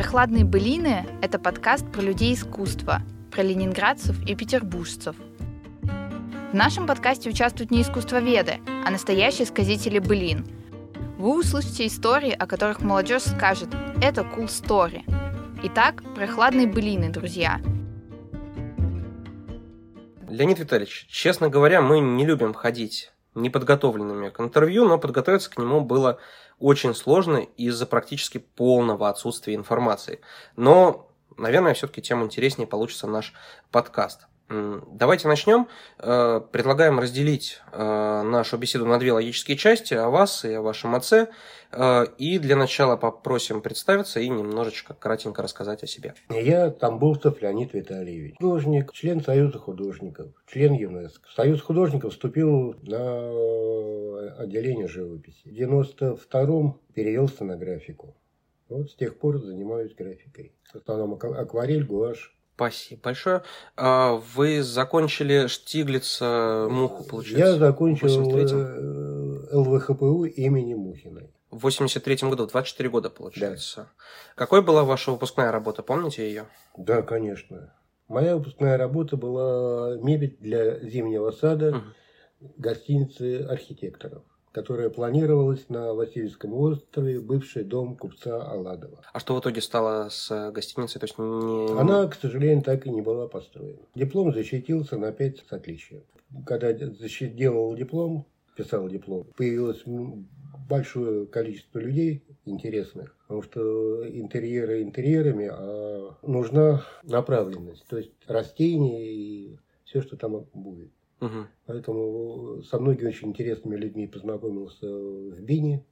«Прохладные былины» — это подкаст про людей искусства, про ленинградцев и петербуржцев. В нашем подкасте участвуют не искусствоведы, а настоящие сказители былин. Вы услышите истории, о которых молодежь скажет «это cool story». Итак, «Прохладные былины», друзья. Леонид Витальевич, честно говоря, мы не любим ходить неподготовленными к интервью, но подготовиться к нему было очень сложно из-за практически полного отсутствия информации. Но, наверное, все-таки тем интереснее получится наш подкаст. Давайте начнем. Э, предлагаем разделить э, нашу беседу на две логические части, о вас и о вашем отце. Э, и для начала попросим представиться и немножечко кратенько рассказать о себе. Я Тамбовцев Леонид Витальевич. Художник, член Союза художников, член ЮНЕСКО. Союз художников вступил на отделение живописи. В 92-м перевелся на графику. Вот с тех пор занимаюсь графикой. В основном акварель, гуашь, Спасибо большое. А вы закончили Штиглица Муху, получается? Я закончил э, ЛВХПУ имени Мухиной. В 83 году, 24 года, получается. Да. Какой была ваша выпускная работа, помните ее? Да, конечно. Моя выпускная работа была мебель для зимнего сада угу. гостиницы архитекторов которая планировалась на Васильевском острове, бывший дом купца Аладова. А что в итоге стало с гостиницей? То есть не... Она, к сожалению, так и не была построена. Диплом защитился на 5 с отличием. Когда делал диплом, писал диплом, появилось большое количество людей интересных, потому что интерьеры интерьерами, а нужна направленность, то есть растения и все, что там будет. Угу. Поэтому со многими очень интересными людьми познакомился в Бине.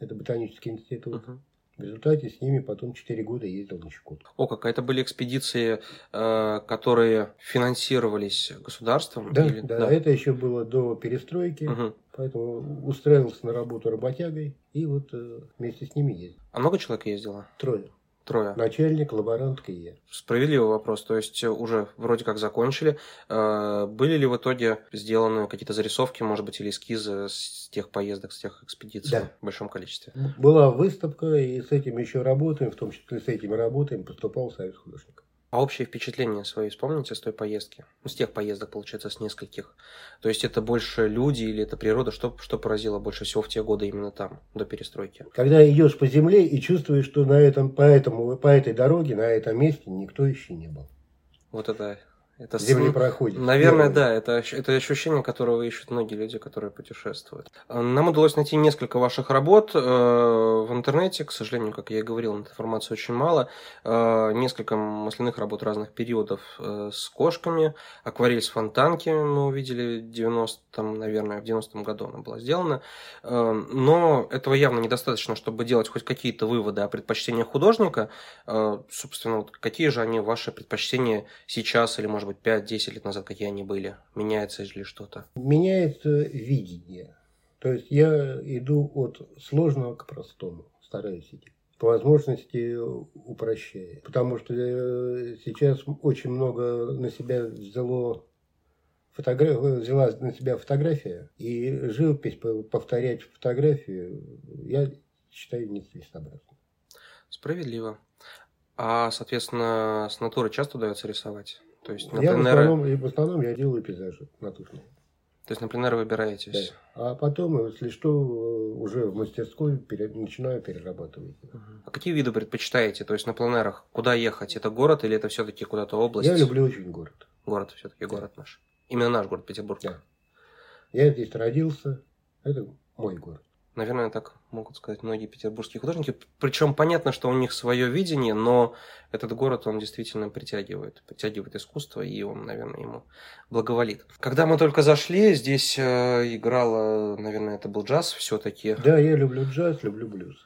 Это ботанический институт. Угу. В результате с ними потом 4 года ездил на Чукотку. О, как это были экспедиции, э, которые финансировались государством? Да, или... да, да, это еще было до перестройки. Угу. Поэтому устраивался на работу работягой и вот э, вместе с ними ездил. А много человек ездило? Трое. Трое. Начальник, лаборантка и я. Справедливый вопрос. То есть уже вроде как закончили. Э, были ли в итоге сделаны какие-то зарисовки, может быть, или эскизы с тех поездок, с тех экспедиций да. в большом количестве? Была выставка, и с этим еще работаем, в том числе с этими работаем, поступал в Союз художников. А общее впечатление свои вспомните с той поездки? Ну, с тех поездок, получается, с нескольких. То есть это больше люди или это природа? Что, что поразило больше всего в те годы именно там, до перестройки? Когда идешь по земле и чувствуешь, что на этом, по, этому, по этой дороге, на этом месте никто еще не был. Вот это это Земли проходит. Наверное, да. Это, это ощущение, которого ищут многие люди, которые путешествуют. Нам удалось найти несколько ваших работ э, в интернете. К сожалению, как я и говорил, информации очень мало. Э, несколько масляных работ разных периодов э, с кошками. Акварель с фонтанки мы увидели в 90-м, наверное, в 90-м году она была сделана. Но этого явно недостаточно, чтобы делать хоть какие-то выводы о предпочтениях художника. Собственно, вот какие же они ваши предпочтения сейчас или, может может быть, 5-10 лет назад, какие они были? Меняется ли что-то? Меняется видение. То есть я иду от сложного к простому, стараюсь идти. По возможности упрощая. Потому что э, сейчас очень много на себя взяло фотограф... взяла на себя фотография, и живопись повторять фотографию я считаю нецелесообразно. Справедливо. А, соответственно, с натуры часто удается рисовать? То есть, на я пленеры... в, основном, в основном я делаю пейзажи натурные. То есть на пленеры выбираетесь? Да. А потом, если что, уже в мастерской пере... начинаю перерабатывать. Угу. А какие виды предпочитаете? То есть на пленерах куда ехать? Это город или это все-таки куда-то область? Я люблю очень город. Город все-таки, город наш. Именно наш город, Петербург. Да. Я здесь родился. Это мой город. Наверное, так могут сказать многие петербургские художники. Причем понятно, что у них свое видение, но этот город, он действительно притягивает, притягивает искусство, и он, наверное, ему благоволит. Когда мы только зашли, здесь э, играла, наверное, это был джаз все-таки. Да, я люблю джаз, люблю блюз.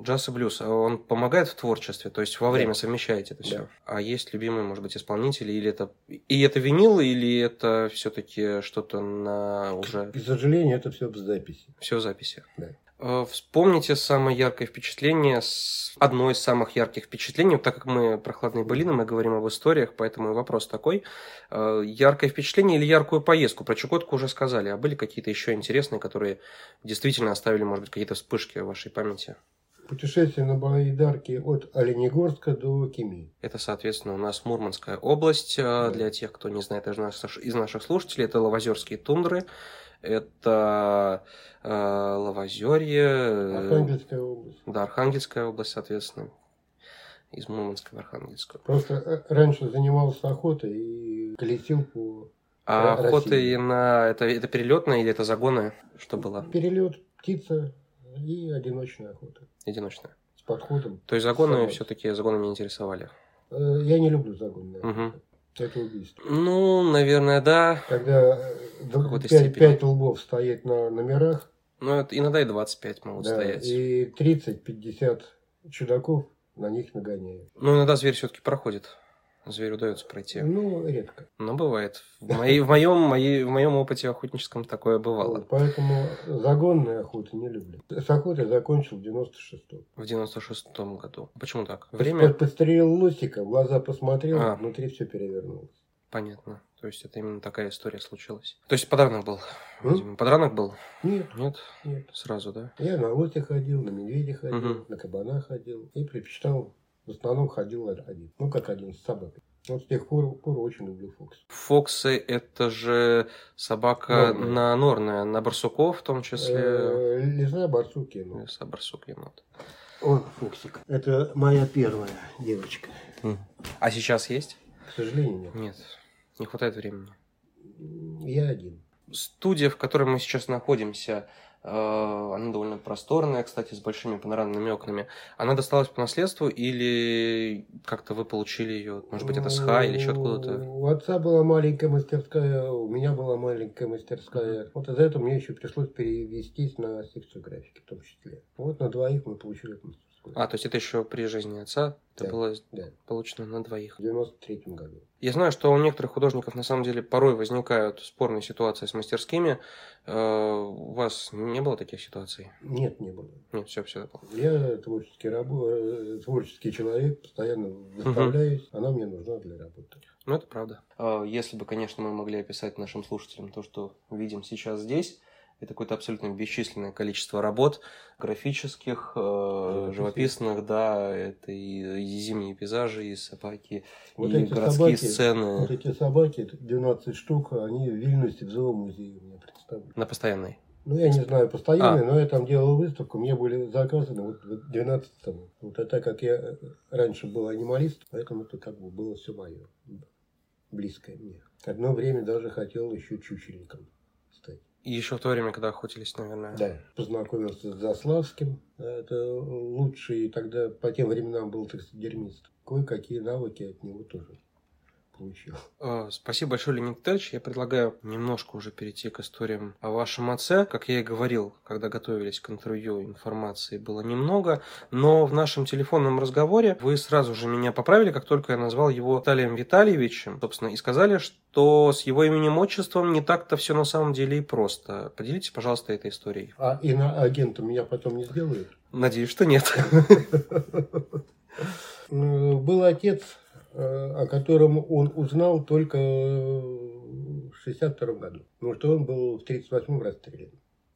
Джаз и блюз, а он помогает в творчестве, то есть во время да. совмещаете это все. Да. А есть любимые, может быть, исполнители, или это и это винил, или это все-таки что-то на уже. К сожалению, это все в записи. Все в записи. Да. Э, вспомните самое яркое впечатление, одно из самых ярких впечатлений, так как мы прохладные былины, мы говорим об историях, поэтому вопрос такой. Э, яркое впечатление или яркую поездку? Про Чукотку уже сказали, а были какие-то еще интересные, которые действительно оставили, может быть, какие-то вспышки в вашей памяти? Путешествие на байдарке от Оленегорска до Кеми. Это, соответственно, у нас Мурманская область. Да. Для тех, кто не знает из наших, слушателей, это Лавозерские тундры, это э, Лавозерье. Архангельская область. Да, Архангельская область, соответственно. Из Мурманска в Архангельскую. Просто раньше занимался охотой и колесил по а охоты на это, это перелетная или это загоны? Что было? Перелет, птица и одиночная охота. Одиночная. С подходом. То есть загоны все-таки загоны не интересовали? Э, я не люблю загоны. Угу. Это убийство. Ну, наверное, да. Когда 5, 5 лбов стоит на номерах. Ну, это иногда и 25 могут да, стоять. И 30-50 чудаков на них нагоняют. Ну, иногда зверь все-таки проходит. Зверю удается пройти. Ну, редко. Но бывает. В, моей, в, моем, моей, в моем опыте охотническом такое бывало. Вот, поэтому загонные охоты не люблю. С охотой закончил в 96-м. В 96-м году. Почему так? Время... Пострелил лосика, в глаза посмотрел, а. внутри все перевернулось. Понятно. То есть это именно такая история случилась. То есть подранок был? Видимо, подранок был? Нет. Нет? Нет. Сразу, да? Я на лоте ходил, на медведя ходил, угу. на кабана ходил. И предпочитал в основном ходил один. Ну, как один, с собакой. Вот с тех пор, пор очень люблю Фокс. Фоксы – это же собака норная. на норная, на барсуков в том числе. Э, леса, барсук, енот. Леса, барсук, енот. Он Фоксик. Это моя первая девочка. А сейчас есть? К сожалению, нет. Нет, не хватает времени. Я один. Студия, в которой мы сейчас находимся, она довольно просторная, кстати, с большими панорамными окнами. Она досталась по наследству или как-то вы получили ее? Может быть, это с ХА или еще откуда-то? У отца была маленькая мастерская, у меня была маленькая мастерская. Вот из-за этого мне еще пришлось перевестись на секцию графики в том числе. Вот на двоих мы получили эту мастерскую. А, то есть это еще при жизни отца? Это да, было да. получено на двоих? В 93 году. Я знаю, что у некоторых художников на самом деле порой возникают спорные ситуации с мастерскими. Э, у вас не было таких ситуаций? Нет, не было. Нет, все, все. Я творческий, рабо... Э, творческий человек, постоянно выставляюсь. Угу. Она мне нужна для работы. Ну, это правда. А если бы, конечно, мы могли описать нашим слушателям то, что видим сейчас здесь, это какое-то абсолютно бесчисленное количество работ графических, э, живописных, да, это и, и зимние пейзажи, и собаки, вот и городские собаки, сцены. Вот эти собаки, 12 штук, они в Вильнюсе в зоомузее у меня представлены. На постоянной? Ну, я не знаю, постоянной, а. но я там делал выставку, мне были заказаны вот в 12 -м. Вот а так как я раньше был анималист, поэтому это как бы было все мое, близкое мне. Одно время даже хотел еще чучельником. Еще в то время, когда охотились, наверное. Да, познакомился с Заславским. Это лучший тогда, по тем временам был таксидермист. Кое-какие навыки от него тоже получил. А, спасибо большое, Леонид Витальевич. Я предлагаю немножко уже перейти к историям о вашем отце. Как я и говорил, когда готовились к интервью, информации было немного, но в нашем телефонном разговоре вы сразу же меня поправили, как только я назвал его Виталием Витальевичем, собственно, и сказали, что с его именем отчеством не так-то все на самом деле и просто. Поделитесь, пожалуйста, этой историей. А и на агента меня потом не сделают? Надеюсь, что нет. Ну, был отец Э, о котором он узнал только в 62 году. Потому что он был в 38-м расстрелян.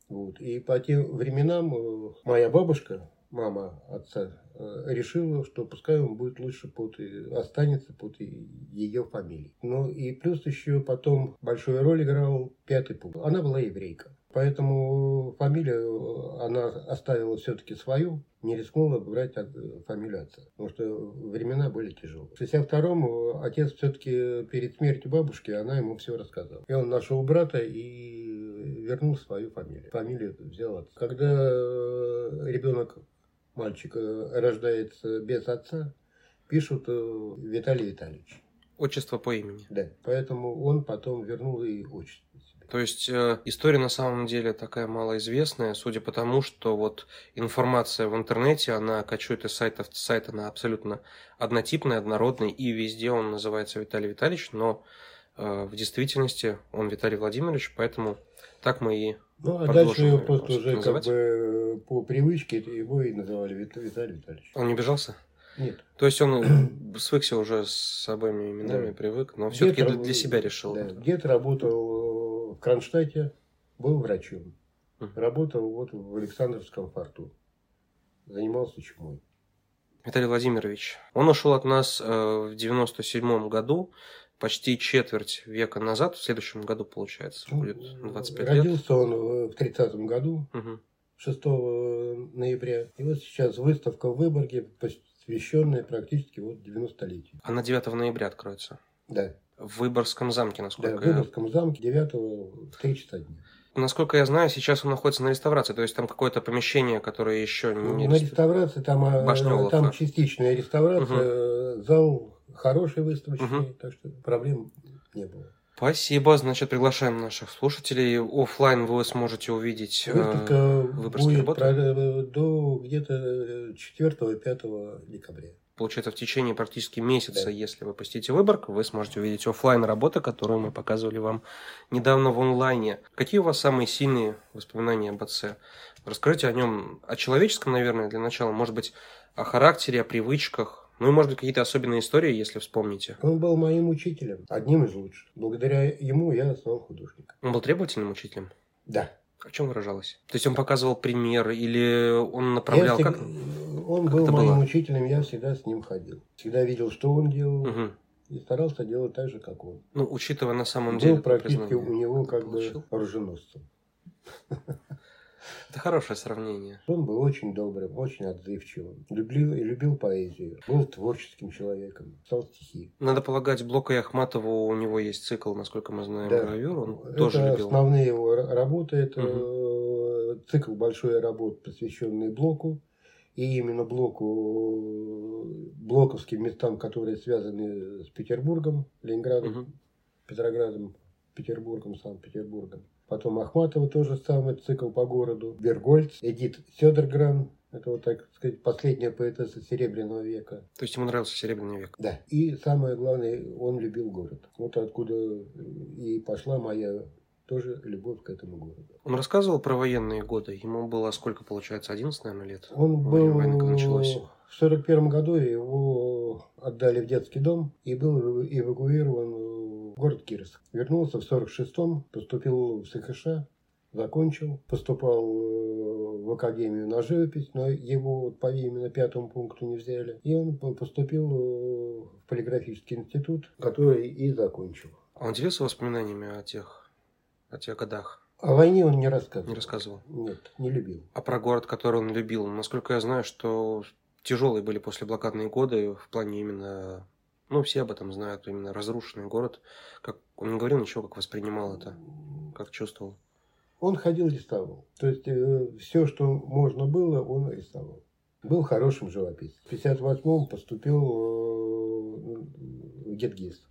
Вот. И по тем временам э, моя бабушка, мама отца, э, решила, что пускай он будет лучше под, останется под ее фамилией. Ну и плюс еще потом большую роль играл пятый пункт. Она была еврейка. Поэтому фамилию она оставила все-таки свою, не рискнула брать фамилию отца, потому что времена были тяжелые. В 62-м отец все-таки перед смертью бабушки, она ему все рассказала. И он нашел брата и вернул свою фамилию. Фамилию взял отца. Когда ребенок, мальчик, рождается без отца, пишут э, Виталий Витальевич. Отчество по имени. Да, поэтому он потом вернул и отчество. То есть э, история на самом деле такая малоизвестная, судя по тому, что вот информация в интернете, она качует из сайта в сайт, она абсолютно однотипная, однородная, и везде он называется Виталий Витальевич, но э, в действительности он Виталий Владимирович, поэтому так мы и ну, а дальше его просто уже называть. как бы по привычке его и называли Виталий Витальевич. Он не бежался? Нет. То есть он свыкся уже с обоими именами, да. привык, но все-таки для, для себя решил. Да. Дед работал в Кронштадте был врачом. Работал вот в Александровском форту. занимался чумой. Виталий Владимирович, он ушел от нас э, в 97 году, почти четверть века назад, в следующем году, получается, Ну, будет 25 Родился лет. он в 30 году, Мгм. 6 ноября. И вот сейчас выставка в Выборге, посвященная практически вот 90-летию. Она 9 ноября откроется. Да, В Выборгском замке, да, насколько в я Выборгском замке 9 в 3 часа дня. Насколько я знаю, сейчас он находится на реставрации, то есть там какое-то помещение, которое еще не... На реставрации там, а, Башня там частичная реставрация, зал хороший выставочный, Мгм. так что проблем не было. Спасибо, значит, приглашаем наших слушателей. Оффлайн вы сможете увидеть... э, Выставка выборгские будет работы? про- до где-то 4-5 декабря. Получается, в течение практически месяца, Да. если вы посетите Выборг, вы сможете увидеть оффлайн работы, которую мы показывали вам недавно в онлайне. Какие у вас самые сильные воспоминания об отце? Расскажите о нем, о человеческом, наверное, для начала, может быть, о характере, о привычках, ну и, может быть, какие-то особенные истории, если вспомните. Он был моим учителем, одним из лучших. Благодаря ему я стал художником. Он был требовательным учителем? Да. В чем выражалось? То есть он показывал пример или он направлял? Я Как? Он как был моим было? учителем, я всегда с ним ходил. Всегда видел, что он делал, Мгм. и старался делать так же, как он. Ну, учитывая на самом деле... Был практически у него как получил. бы оруженосцем. Это хорошее сравнение. Он был очень добрым, очень отзывчивым. Любил и любил поэзию. Был творческим человеком. Писал стихи. Надо полагать, Блока и Ахматову у него есть цикл, насколько мы знаем, Да. гравюр. Он это тоже любил. основные его ра- работы. Это э, цикл большой работ, посвященный блоку. И именно блоку, блоковским местам, которые связаны с Петербургом, Ленинградом, Мгм. Петроградом, Петербургом, Санкт-Петербургом. Потом Ахматова тоже самый цикл по городу. Бергольц, Эдит Сёдергран. Это вот, так сказать, последняя поэтесса Серебряного века. То есть ему нравился Серебряный век. Да. И самое главное, он любил город. Вот откуда и пошла моя тоже любовь к этому городу. Он рассказывал про военные годы. Ему было сколько, получается, 11, наверное, лет? Он был когда началось. в сорок первом году его отдали в детский дом и был эвакуирован в город Кировск. Вернулся в сорок шестом, поступил в СХШ, закончил, поступал э, в академию на живопись, но его вот по именно пятому пункту не взяли. И он по- поступил э, в полиграфический институт, который и закончил. А он делился воспоминаниями о тех, о тех годах? О войне он не рассказывал. Не рассказывал. Нет, не любил. А про город, который он любил? Насколько я знаю, что тяжелые были после блокадные годы в плане именно... Ну, все об этом знают, именно разрушенный город. Как он не говорил ничего, как воспринимал это, как чувствовал. Он ходил рисовал. То есть все, что можно было, он рисовал. Был хорошим живописцем. В 58-м поступил э, в Гетгиз.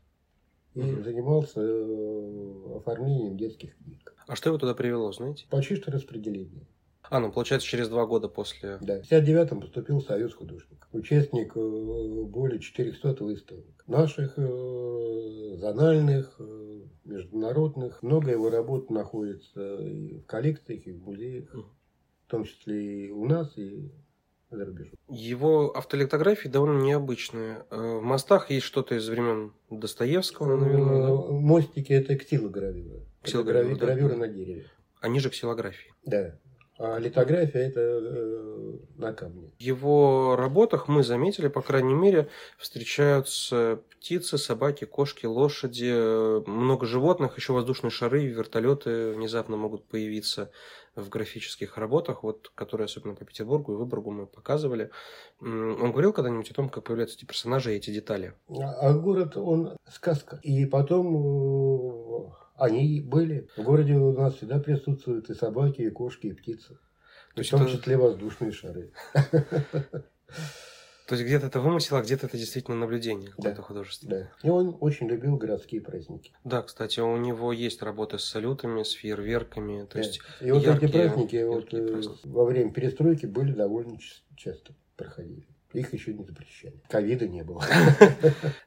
И Мгм. занимался э, оформлением детских книг. А что его туда привело, знаете? По чисто распределению. А, ну, получается, через два года после... Да. В 59-м поступил в Союз художников. Участник э, более 400 выставок. Наших, э, зональных, э, международных. Много его работ находится и в коллекциях, и в музеях. В том числе и у нас, и за рубежом. Его автолитографии довольно необычные. В мостах есть что-то из времен Достоевского, наверное, да? Мостики – это ксилогравюра. Это Ксилогравюра, грави- да. гравюра на дереве. Они же ксилографии. Да. А литография – это э, на камне. В его работах мы заметили, по крайней мере, встречаются птицы, собаки, кошки, лошади, э, много животных, еще воздушные шары, вертолеты внезапно могут появиться в графических работах, вот, которые особенно по Петербургу и Выборгу мы показывали. Он говорил когда-нибудь о том, как появляются эти персонажи и эти детали? А а город, он сказка. И потом э, они были. В городе у нас всегда присутствуют и собаки, и кошки, и птицы. То В есть, том это, числе воздушные шары. то есть где-то это вымысел, а где-то это действительно наблюдение какое-то Да. художественное. Да. И он очень любил городские праздники. Да, кстати, у него есть работы с салютами, с фейерверками. То Да. есть И вот яркие- эти праздники вот, э, праздники. во время перестройки были довольно часто проходили. Их еще не запрещали. Ковида не было.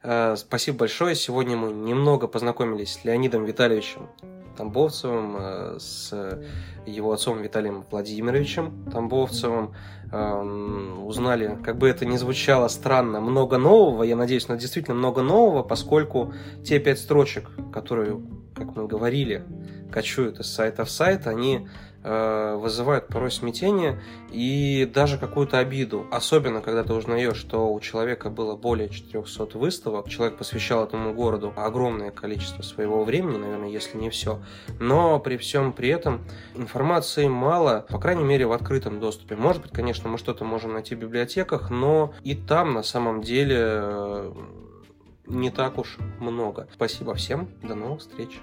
Э, Спасибо большое. Сегодня мы немного познакомились с Леонидом Витальевичем Тамбовцевым, э, с его отцом Виталием Владимировичем Тамбовцевым. Эм, Узнали, как бы это ни звучало странно, много нового. Я надеюсь, но действительно много нового, поскольку те пять строчек, которые, как мы говорили, кочуют из сайта в сайт, они вызывают порой смятение и даже какую-то обиду. Особенно, когда ты узнаешь, что у человека было более 400 выставок, человек посвящал этому городу огромное количество своего времени, наверное, если не все. Но при всем при этом информации мало, по крайней мере, в открытом доступе. Может быть, конечно, мы что-то можем найти в библиотеках, но и там на самом деле э, не так уж много. Спасибо всем, до новых встреч.